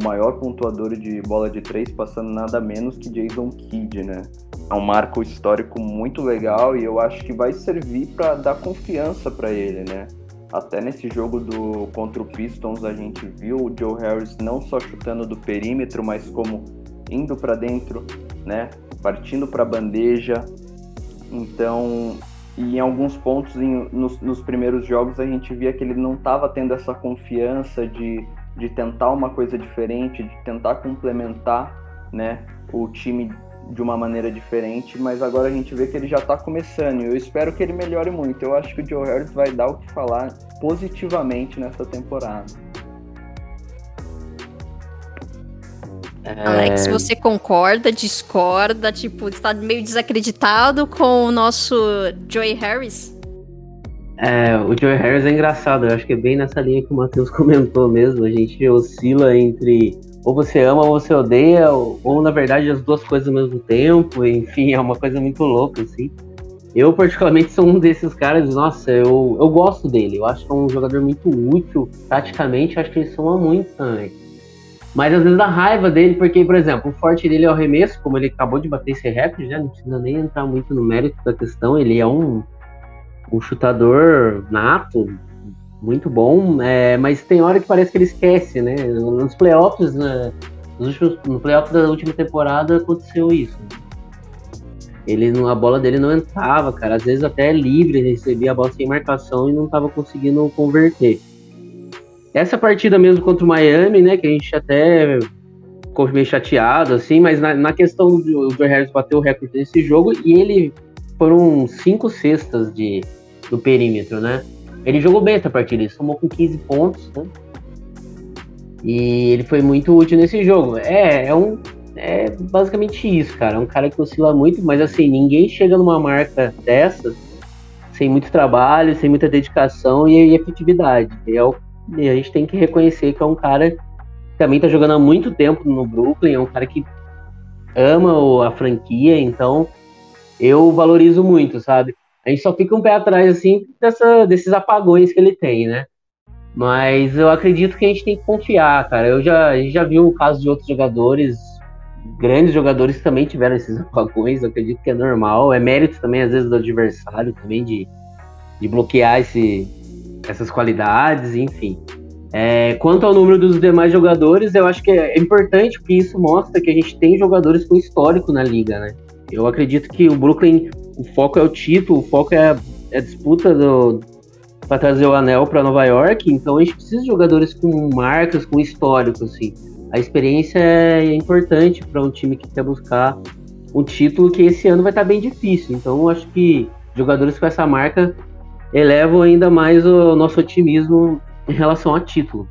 o maior pontuador de bola de três, passando nada menos que Jason Kidd, né? É um marco histórico muito legal e eu acho que vai servir para dar confiança para ele, né? Até nesse jogo do contra o Pistons a gente viu o Joe Harris não só chutando do perímetro, mas como indo para dentro, né? Partindo para a bandeja. Então e em alguns pontos, em, nos, nos, primeiros jogos, a gente via que ele não estava tendo essa confiança de, de tentar uma coisa diferente, de tentar complementar né, o time de uma maneira diferente, mas agora a gente vê que ele já está começando e eu espero que ele melhore muito. Eu acho que o Joe Harris vai dar o que falar positivamente nessa temporada. Alex, você concorda, discorda, tipo, está meio desacreditado com o nosso Joey Harris? É, o Joey Harris é engraçado, eu acho que é bem nessa linha que o Matheus comentou mesmo. A gente oscila entre ou você ama ou você odeia, ou, ou na verdade as duas coisas ao mesmo tempo, enfim, é uma coisa muito louca, assim. Eu, particularmente, sou um desses caras, nossa, eu, eu gosto dele. Eu acho que é um jogador muito útil, praticamente, acho que ele soma muito também. Mas às vezes dá raiva dele, porque, por exemplo, o forte dele é o arremesso, como ele acabou de bater esse recorde, né? Não precisa nem entrar muito no mérito da questão. Ele é um, um chutador nato, muito bom, é, mas tem hora que parece que ele esquece, né? Nos playoffs, né, nos últimos, no playoff da última temporada aconteceu isso. Ele, a bola dele não entrava, cara. Às vezes até livre, recebia a bola sem marcação e não estava conseguindo converter. Essa partida mesmo contra o Miami, né, que a gente até ficou meio chateado, assim, mas na, na questão do Joe Harris o recorde desse jogo, e ele foram cinco cestas de, do perímetro, né? Ele jogou bem essa partida, ele somou com 15 pontos, né? E ele foi muito útil nesse jogo. É, é um. É basicamente isso, cara. É um cara que oscila muito, mas assim, ninguém chega numa marca dessa sem muito trabalho, sem muita dedicação e, e efetividade. É o e a gente tem que reconhecer que é um cara que também tá jogando há muito tempo no Brooklyn, é um cara que ama a franquia, então eu valorizo muito, sabe? a gente só fica um pé atrás, assim, dessa, desses apagões que ele tem, né? Mas eu acredito que a gente tem que confiar, cara. Eu já, a gente já viu o caso de outros jogadores, grandes jogadores que também tiveram esses apagões, eu acredito que é normal. É mérito também, às vezes, do adversário também de, de bloquear esse, essas qualidades, enfim. É, quanto ao número dos demais jogadores, eu acho que é importante porque isso mostra que a gente tem jogadores com histórico na liga, né? Eu acredito que o Brooklyn, o foco é o título, o foco é a, é a disputa para trazer o anel para Nova York, então a gente precisa de jogadores com marcas, com histórico, assim. A experiência é importante para um time que quer buscar um título que esse ano vai estar tá bem difícil. Então eu acho que jogadores com essa marca elevam ainda mais o nosso otimismo em relação a título.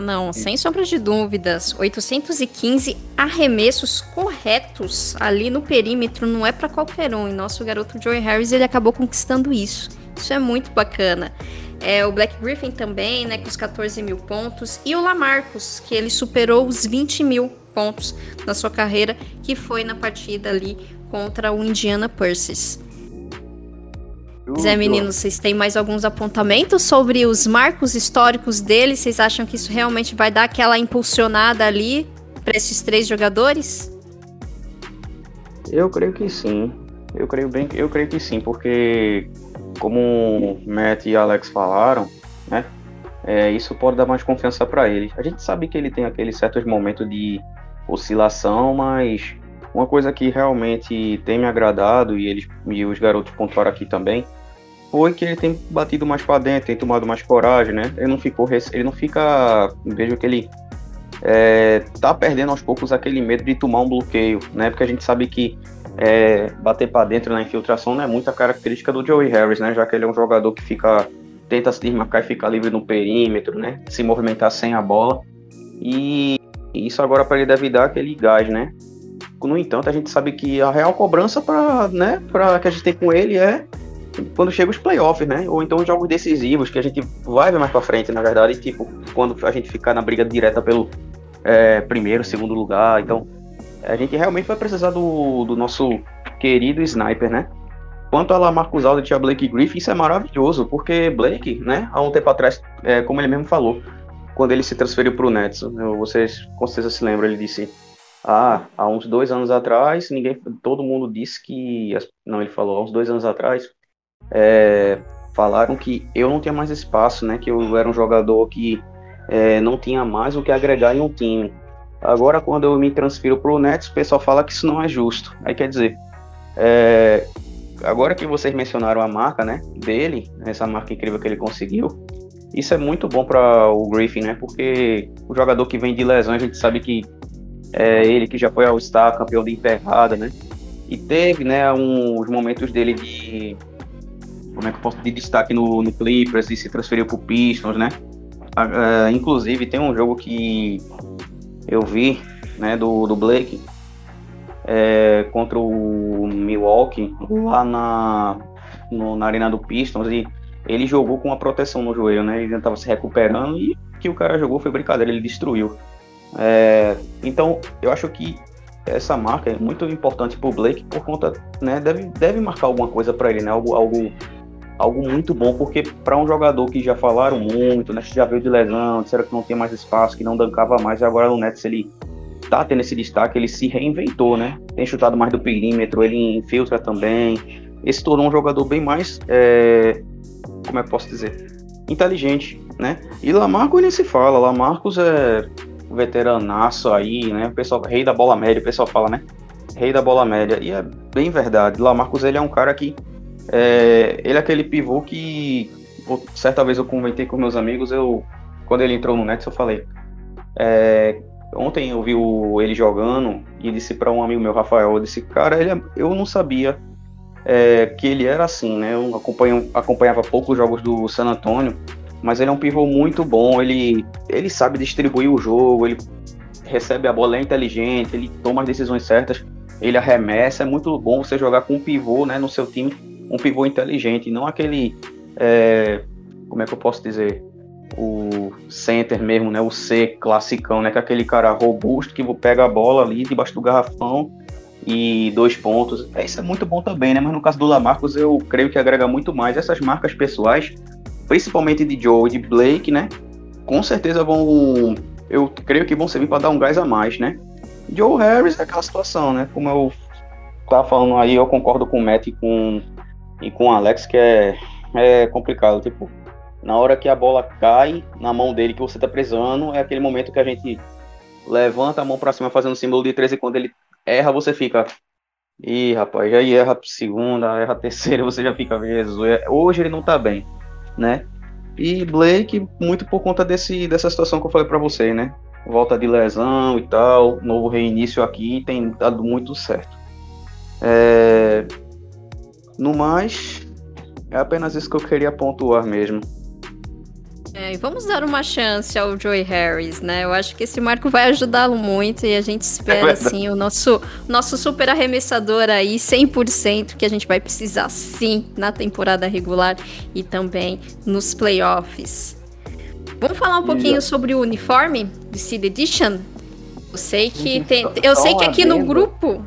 Não, sem sombra de dúvidas. 815 arremessos corretos ali no perímetro não é para qualquer um. E nosso garoto Joey Harris ele acabou conquistando isso. Isso é muito bacana. É, o Black Griffin também, né, com os 14 mil pontos. E o Lamarcus, que ele superou os 20 mil pontos na sua carreira, que foi na partida ali contra o Indiana Purses. Zé Menino, vocês têm mais alguns apontamentos sobre os marcos históricos dele? Vocês acham que isso realmente vai dar aquela impulsionada ali para esses três jogadores? Eu creio que sim. Eu creio bem, eu creio que sim, porque como Matt e Alex falaram, né? É, isso pode dar mais confiança para ele. A gente sabe que ele tem aqueles certos momentos de oscilação, mas uma coisa que realmente tem me agradado e eles e os garotos pontuaram aqui também foi que ele tem batido mais para dentro, tem tomado mais coragem, né? Ele não ficou, ele não fica, vejo que ele é, tá perdendo aos poucos aquele medo de tomar um bloqueio, né? Porque a gente sabe que é, bater para dentro na infiltração não é muita característica do Joey Harris, né? Já que ele é um jogador que fica tenta se desmarcar e ficar livre no perímetro, né? Se movimentar sem a bola. E isso agora para ele deve dar aquele gás, né? No entanto, a gente sabe que a real cobrança para, né, que a gente tem com ele é quando chega os playoffs, né? Ou então jogos decisivos que a gente vai ver mais para frente, na verdade, tipo, quando a gente ficar na briga direta pelo é, primeiro, segundo lugar. Então, a gente realmente vai precisar do, do nosso querido sniper, né? Quanto a Lamarcus Aldridge e a Blake Griffin, isso é maravilhoso, porque Blake, né, há um tempo atrás, é, como ele mesmo falou, quando ele se transferiu para o Nets, vocês com certeza se lembram, ele disse ah, há uns dois anos atrás, ninguém, todo mundo disse que, não, ele falou, há uns dois anos atrás, é, falaram que eu não tinha mais espaço, né? Que eu era um jogador que é, não tinha mais o que agregar em um time. Agora, quando eu me transfiro para o Nets, o pessoal fala que isso não é justo. Aí quer dizer, é, agora que vocês mencionaram a marca, né, dele, essa marca incrível que ele conseguiu, isso é muito bom para o Griffin, né? Porque o jogador que vem de lesão, a gente sabe que é ele que já foi ao Star, campeão de enterrada, né? E teve, né, uns momentos dele de como é que eu posso de destaque no, no Clippers e se transferiu pro Pistons, né? Uh, inclusive tem um jogo que eu vi, né, do, do Blake é, contra o Milwaukee lá na, no, na arena do Pistons e ele jogou com uma proteção no joelho, né? Ele estava se recuperando e que o cara jogou foi brincadeira, ele destruiu. É, então eu acho que essa marca é muito importante para o Blake por conta, né? Deve, deve marcar alguma coisa para ele, né? Algo, algo algo muito bom, porque para um jogador que já falaram muito, né, já veio de lesão, disseram que não tinha mais espaço, que não dancava mais, e agora no Nets ele tá tendo esse destaque, ele se reinventou, né? Tem chutado mais do perímetro, ele infiltra também. Esse tornou um jogador bem mais, é, como é que posso dizer, inteligente, né? E Lamarcus nem se fala, Lamarcus é veteranaço aí, né? O pessoal, rei da bola média, o pessoal fala, né? Rei da bola média. E é bem verdade. Lamarcus ele é um cara que é, ele é aquele pivô que certa vez eu comentei com meus amigos, eu quando ele entrou no Nets eu falei, é, ontem eu vi o, ele jogando e disse para um amigo meu, Rafael, eu disse, cara, ele, é, eu não sabia é, que ele era assim, né? Eu acompanhava poucos jogos do San Antonio, mas ele é um pivô muito bom, ele, ele sabe distribuir o jogo, ele recebe a bola, é inteligente, ele toma as decisões certas, ele arremessa, é muito bom você jogar com um pivô né, no seu time um pivô inteligente, não aquele. É, como é que eu posso dizer? O center mesmo, né? O C classicão, né? Que é aquele cara robusto que pega a bola ali debaixo do garrafão e dois pontos. É, isso é muito bom também, né? Mas no caso do Lamarcus, eu creio que agrega muito mais. Essas marcas pessoais, principalmente de Joe e de Blake, né? Com certeza vão. Eu creio que vão servir para dar um gás a mais, né? Joe Harris é aquela situação, né? Como eu tava falando aí, eu concordo com o Matt e com, e com o Alex, que é, é complicado. Tipo, na hora que a bola cai na mão dele, que você tá precisando, é aquele momento que a gente levanta a mão para cima fazendo símbolo de 13 e quando ele erra, você fica. Ih, rapaz, já erra segunda, erra terceira, você já fica, Jesus, hoje ele não tá bem, né? E Blake, muito por conta desse, dessa situação que eu falei para você, né? Volta de lesão e tal, novo reinício aqui, tem dado muito certo. É... No mais, é apenas isso que eu queria pontuar mesmo. É, e vamos dar uma chance ao Joey Harris, né? Eu acho que esse marco vai ajudá-lo muito e a gente espera, é assim, o nosso, nosso super arremessador aí, 100%, que a gente vai precisar, sim, na temporada regular e também nos playoffs. Vamos falar um pouquinho sobre o uniforme do Seed Edition? Eu sei que tem, eu sei que aqui no grupo...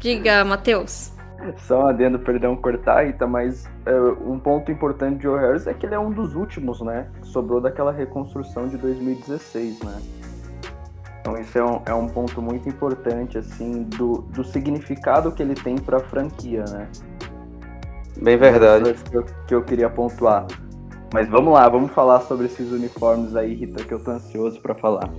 Diga, Matheus. Só um adendo, perdão cortar, Ita, mas é, um ponto importante de Joe Harris é que ele é um dos últimos, né? Que sobrou daquela reconstrução de 2016, né? Então isso é um, é um ponto muito importante, assim, do, do significado que ele tem para a franquia, né? Bem verdade. Que eu, que eu queria pontuar. Mas vamos lá, vamos falar sobre esses uniformes aí, Rita, que eu tô ansioso para falar.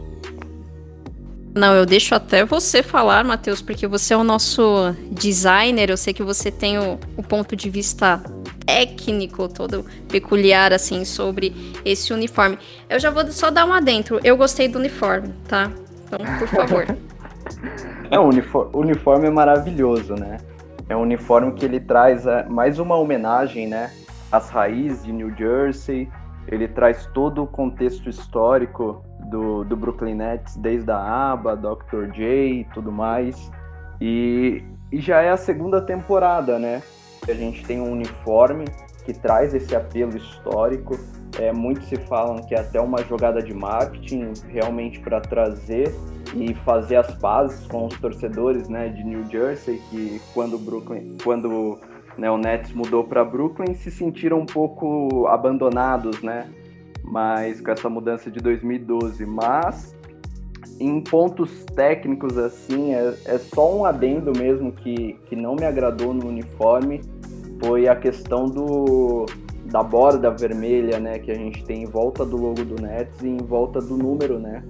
Não, eu deixo até você falar, Matheus, porque você é o nosso designer. Eu sei que você tem o, o ponto de vista técnico todo peculiar, assim, sobre esse uniforme. Eu já vou só dar um adentro. Eu gostei do uniforme, tá? Então, por favor. Uniforme, o uniforme é maravilhoso, né? É um uniforme que ele traz é, mais uma homenagem, né? Às raízes de New Jersey. Ele traz todo o contexto histórico do, do Brooklyn Nets, desde a ABA, Dr. J e tudo mais. E, e já é a segunda temporada, né? A gente tem um uniforme que traz esse apelo histórico. É, muitos se falam que é até uma jogada de marketing realmente para trazer e fazer as pazes com os torcedores né, de New Jersey, que quando, Brooklyn, quando né, o Nets mudou para Brooklyn se sentiram um pouco abandonados, né? Mas com essa mudança de 2012. Mas em pontos técnicos assim, é, é só um adendo mesmo que, que não me agradou no uniforme, foi a questão do da borda vermelha, né, que a gente tem em volta do logo do Nets e em volta do número, né?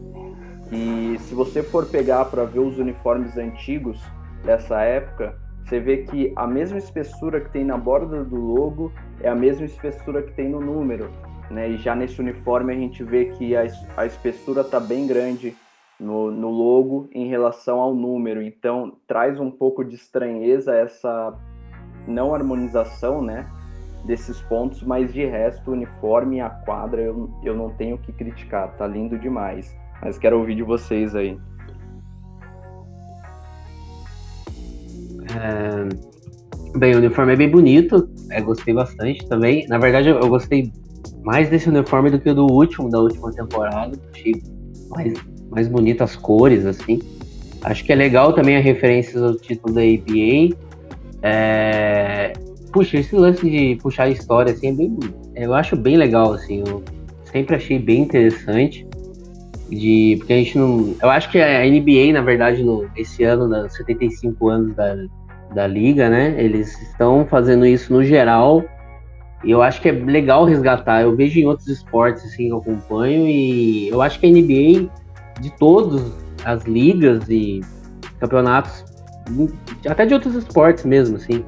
E se você for pegar para ver os uniformes antigos dessa época, você vê que a mesma espessura que tem na borda do logo é a mesma espessura que tem no número. Né? E já nesse uniforme a gente vê que a, a espessura está bem grande no, no logo em relação ao número. Então traz um pouco de estranheza essa não harmonização, né? Desses pontos, mas de resto, o uniforme e a quadra eu, eu não tenho o que criticar, tá lindo demais. Mas quero ouvir de vocês aí. É... Bem, o uniforme é bem bonito, é, gostei bastante também. Na verdade, eu, eu gostei mais desse uniforme do que do último, da última temporada. Achei mais, mais bonito as cores, assim. Acho que é legal também a referência ao título da ABA. É... Puxa, esse lance de puxar a história, assim, é bem, eu acho bem legal, assim. Eu sempre achei bem interessante. De, porque a gente não. Eu acho que a NBA, na verdade, no, esse ano, nos 75 anos da, da liga, né? Eles estão fazendo isso no geral eu acho que é legal resgatar. Eu vejo em outros esportes assim que eu acompanho e eu acho que a NBA de todas as ligas e campeonatos, até de outros esportes mesmo, assim,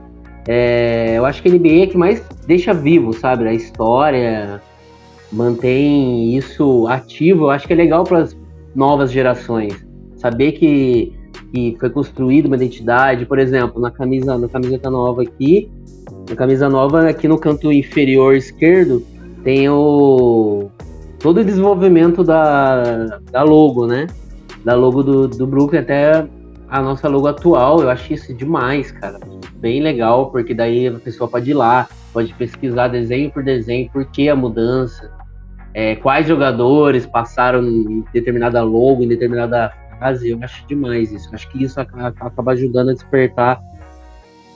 é, eu acho que a NBA é que mais deixa vivo, sabe, a história, mantém isso ativo. Eu acho que é legal para as novas gerações saber que, que foi construída uma identidade, por exemplo, na camisa, na camiseta nova aqui, na camisa nova, aqui no canto inferior esquerdo, tem o todo o desenvolvimento da, da logo, né? Da logo do, do Brooklyn até a nossa logo atual. Eu acho isso demais, cara. Bem legal, porque daí a pessoa pode ir lá, pode pesquisar desenho por desenho, por que a mudança, é, quais jogadores passaram em determinada logo, em determinada base, eu acho demais isso. Acho que isso acaba ajudando a despertar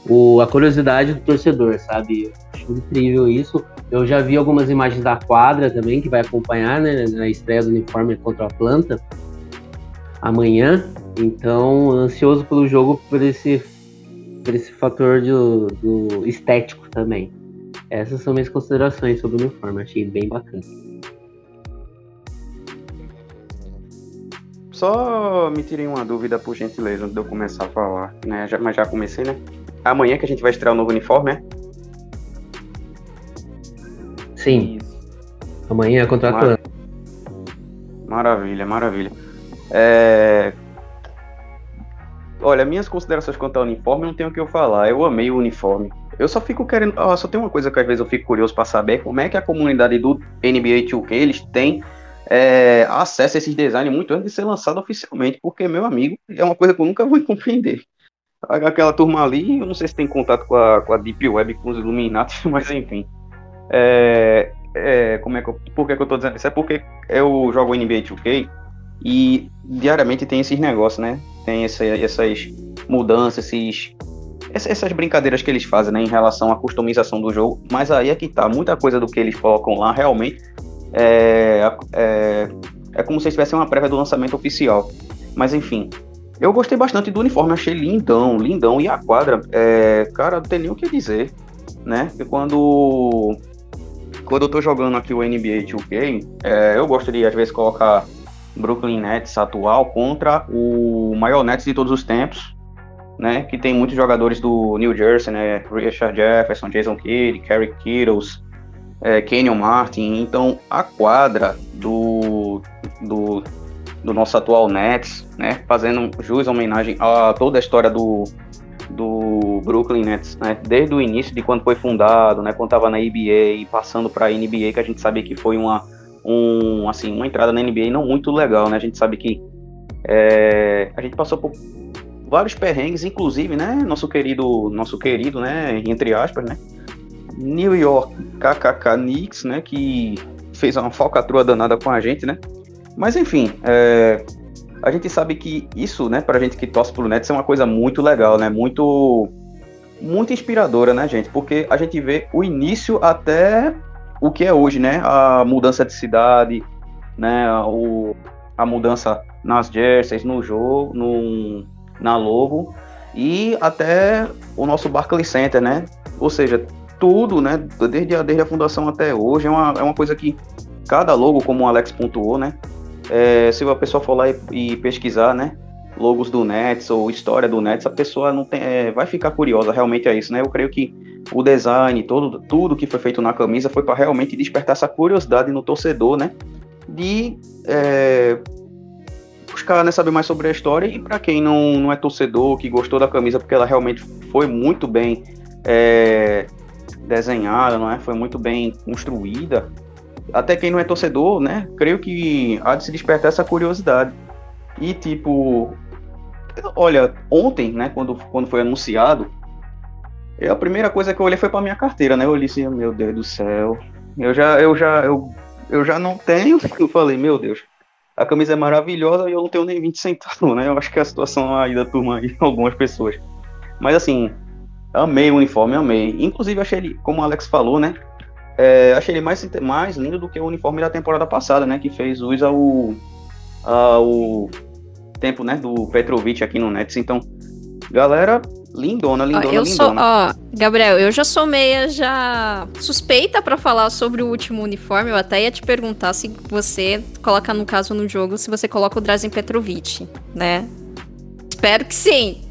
o, a curiosidade do torcedor, sabe? Acho incrível isso. Eu já vi algumas imagens da quadra também, que vai acompanhar né, na estreia do uniforme contra a Atlanta amanhã. Então, ansioso pelo jogo por esse, por esse fator do, do estético também. Essas são minhas considerações sobre o uniforme, achei bem bacana. Só me tirei uma dúvida, por gentileza, antes de eu começar a falar, né? Já, mas já comecei, né? Amanhã que a gente vai estrear o novo uniforme, né? Sim. Amanhã é contra a Mar... Maravilha, maravilha. É... Olha, minhas considerações quanto ao uniforme não tenho o que eu falar. Eu amei o uniforme. Eu só fico querendo. Oh, só tem uma coisa que às vezes eu fico curioso para saber: como é que a comunidade do NBA 2K eles têm é, acesso a esses designs muito antes de ser lançado oficialmente, porque, meu amigo, é uma coisa que eu nunca vou compreender. Aquela turma ali, eu não sei se tem contato com a, com a Deep Web, com os Illuminati, mas enfim. É, é, como é que eu, por que, que eu tô dizendo isso? É porque eu jogo NBA 2K e diariamente tem esses negócios, né? Tem essa, essas mudanças, esses, essas brincadeiras que eles fazem né, em relação à customização do jogo, mas aí é que tá, muita coisa do que eles colocam lá realmente é, é, é como se tivesse uma prévia do lançamento oficial. Mas enfim, eu gostei bastante do uniforme, achei lindão, lindão. E a quadra, é, cara, não tem nem o que dizer, né? Porque quando, quando eu tô jogando aqui o NBA 2K, é, eu gosto de às vezes colocar Brooklyn Nets atual contra o maior Nets de todos os tempos, né? Que tem muitos jogadores do New Jersey, né? Richard Jefferson, Jason Kidd, Kerry Kittles, é, Kenyon Martin. Então, a quadra do, do, do nosso atual Nets, né, fazendo jus homenagem a toda a história do, do Brooklyn Nets, né, desde o início de quando foi fundado, né, quando estava na NBA e passando para a NBA, que a gente sabe que foi uma, um, assim, uma entrada na NBA não muito legal, né, a gente sabe que é, a gente passou por vários perrengues, inclusive, né, nosso querido, nosso querido, né, entre aspas, né, New York KKK Knicks, né, que fez uma falcatrua danada com a gente, né? Mas enfim, é, a gente sabe que isso, né, pra gente que torce pro Nets é uma coisa muito legal, né? Muito muito inspiradora, né, gente? Porque a gente vê o início até o que é hoje, né? A mudança de cidade, né, o, a mudança nas jerseys, no jogo, no, na logo e até o nosso Barclays Center, né? Ou seja, tudo, né? Desde a, desde a fundação até hoje, é uma, é uma coisa que cada logo, como o Alex pontuou, né? É, se a pessoa for lá e, e, pesquisar, né? Logos do Nets ou história do Nets, a pessoa não tem, é, vai ficar curiosa, realmente é isso, né? Eu creio que o design, todo, tudo que foi feito na camisa foi para realmente despertar essa curiosidade no torcedor, né? De é, buscar né, saber mais sobre a história e para quem não, não é torcedor, que gostou da camisa, porque ela realmente foi muito bem é, desenhada, não é? Foi muito bem construída. Até quem não é torcedor, né? Creio que há de se despertar essa curiosidade. E tipo, olha, ontem, né, quando, quando foi anunciado, a primeira coisa que eu olhei foi para minha carteira, né? Eu olhei assim, meu Deus do céu. Eu já eu já eu, eu já não tenho, eu falei, meu Deus. A camisa é maravilhosa e eu não tenho nem 20 centavos, né? Eu acho que é a situação aí da turma aí, algumas pessoas. Mas assim, Amei o uniforme, amei. Inclusive, achei ele, como o Alex falou, né? É, achei ele mais, mais lindo do que o uniforme da temporada passada, né? Que fez uso ao, ao tempo, né? Do Petrovic aqui no Nets. Então, galera, lindona, lindona, ó, eu lindona. Sou, ó, Gabriel, eu já sou meia já suspeita para falar sobre o último uniforme. Eu até ia te perguntar se você coloca, no caso, no jogo, se você coloca o Drazen Petrovic, né? Espero que sim.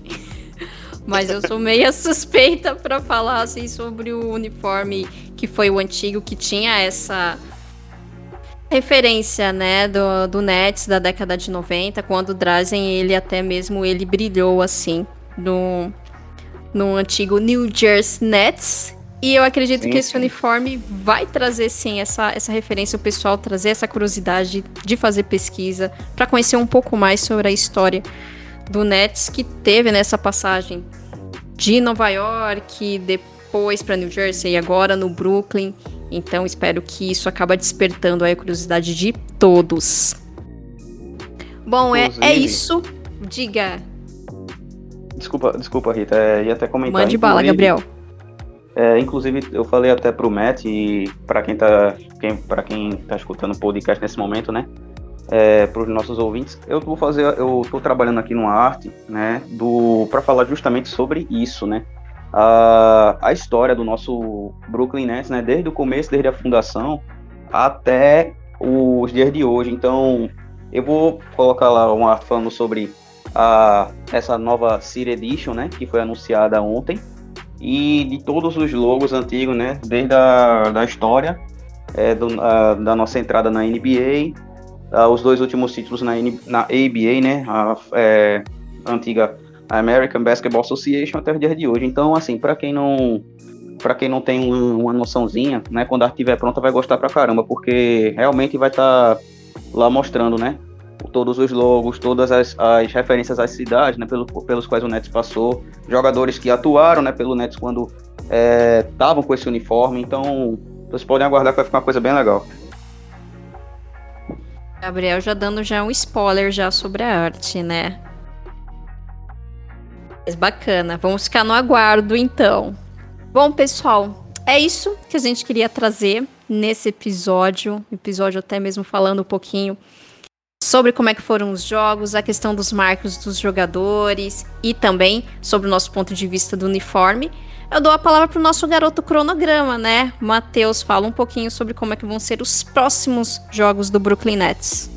Mas eu sou meio suspeita para falar assim sobre o uniforme que foi o antigo, que tinha essa referência, né, do, do Nets da década de 90, quando o Drazen, ele até mesmo, ele brilhou assim, no, no antigo New Jersey Nets, e eu acredito sim, que esse sim. uniforme vai trazer sim essa, essa referência, o pessoal trazer essa curiosidade de fazer pesquisa, para conhecer um pouco mais sobre a história do Nets que teve nessa passagem de Nova York, depois para New Jersey e agora no Brooklyn. Então espero que isso acabe despertando a curiosidade de todos. Bom, é, é isso. Diga. Desculpa, desculpa, Rita. É, ia até comentar. Mande bala, Gabriel. É, inclusive, eu falei até pro Matt e para quem tá, quem, para quem tá escutando o podcast nesse momento, né? É, para os nossos ouvintes, eu vou fazer, eu tô trabalhando aqui numa arte, né? Do para falar justamente sobre isso, né? A, a história do nosso Brooklyn Nets, né? Desde o começo, desde a fundação até os dias de hoje. Então, eu vou colocar lá uma arte falando sobre a, essa nova City Edition, né? Que foi anunciada ontem e de todos os logos antigos, né? Desde a da história é, do, a, da nossa entrada na NBA, a, os dois últimos títulos na, na ABA, né? A é, antiga American Basketball Association até o dia de hoje. Então, assim, para quem não para quem não tem um, uma noçãozinha, né, quando a arte estiver pronta vai gostar pra caramba, porque realmente vai estar tá lá mostrando, né, todos os logos, todas as, as referências às cidades, né, pelo, pelos quais o Nets passou, jogadores que atuaram, né, pelo Nets quando estavam é, com esse uniforme, então vocês podem aguardar que vai ficar uma coisa bem legal. Gabriel já dando já um spoiler já sobre a arte, né? Mas bacana, vamos ficar no aguardo então. Bom, pessoal, é isso que a gente queria trazer nesse episódio, episódio até mesmo falando um pouquinho sobre como é que foram os jogos, a questão dos marcos dos jogadores e também sobre o nosso ponto de vista do uniforme. Eu dou a palavra para o nosso garoto cronograma, né? Matheus, fala um pouquinho sobre como é que vão ser os próximos jogos do Brooklyn Nets.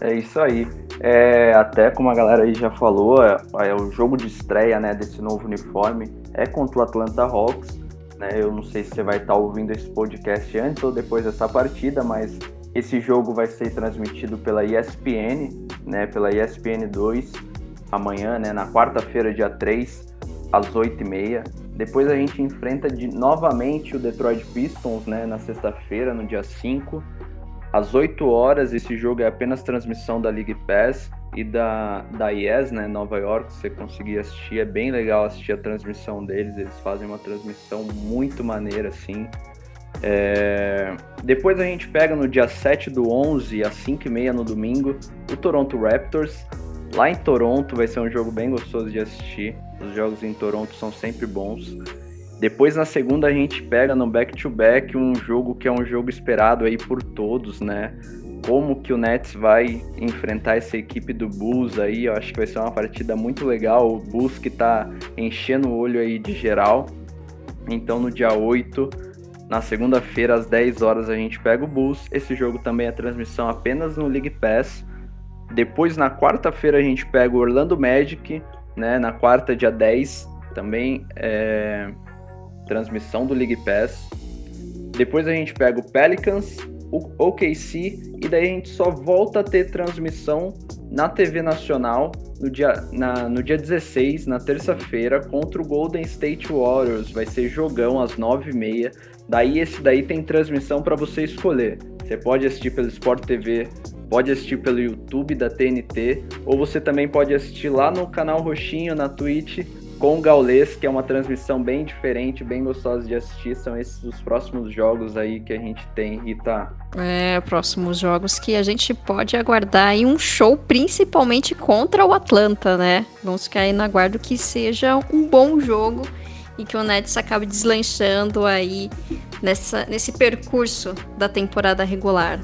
É isso aí. É, até como a galera aí já falou, é, é, o jogo de estreia né, desse novo uniforme é contra o Atlanta Hawks. Né? Eu não sei se você vai estar ouvindo esse podcast antes ou depois dessa partida, mas esse jogo vai ser transmitido pela ESPN, né, pela ESPN 2, amanhã, né, na quarta-feira, dia 3, às 8h30. Depois a gente enfrenta de, novamente o Detroit Pistons, né, na sexta-feira, no dia 5, às 8 horas. Esse jogo é apenas transmissão da League Pass e da, da IES, né, Nova York. Você conseguir assistir, é bem legal assistir a transmissão deles. Eles fazem uma transmissão muito maneira, assim. É... Depois a gente pega no dia 7 do 11, às 5h30 no domingo, o Toronto Raptors. Lá em Toronto vai ser um jogo bem gostoso de assistir. Os jogos em Toronto são sempre bons. Depois na segunda a gente pega no back-to-back -back um jogo que é um jogo esperado aí por todos, né? Como que o Nets vai enfrentar essa equipe do Bulls aí, eu acho que vai ser uma partida muito legal. O Bulls que tá enchendo o olho aí de geral. Então no dia 8 na segunda-feira, às 10 horas, a gente pega o Bulls. Esse jogo também é transmissão apenas no League Pass. Depois, na quarta-feira, a gente pega o Orlando Magic, né? Na quarta, dia 10, também é transmissão do League Pass. Depois a gente pega o Pelicans, o OKC, e daí a gente só volta a ter transmissão na TV Nacional no dia, na, no dia 16, na terça-feira, contra o Golden State Warriors. Vai ser jogão às 9h30. Daí esse daí tem transmissão para você escolher. Você pode assistir pelo Sport TV, pode assistir pelo YouTube da TNT, ou você também pode assistir lá no canal Roxinho na Twitch com o Gaulês, que é uma transmissão bem diferente, bem gostosa de assistir. São esses os próximos jogos aí que a gente tem, Rita. É, próximos jogos que a gente pode aguardar aí um show, principalmente contra o Atlanta, né? Vamos ficar aí na guarda que seja um bom jogo e que o Nets acabe deslanchando aí nessa, nesse percurso da temporada regular.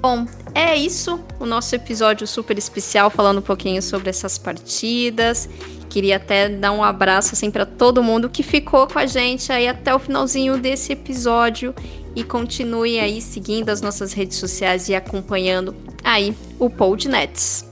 Bom, é isso, o nosso episódio super especial falando um pouquinho sobre essas partidas. Queria até dar um abraço assim para todo mundo que ficou com a gente aí até o finalzinho desse episódio e continue aí seguindo as nossas redes sociais e acompanhando aí o Podnets.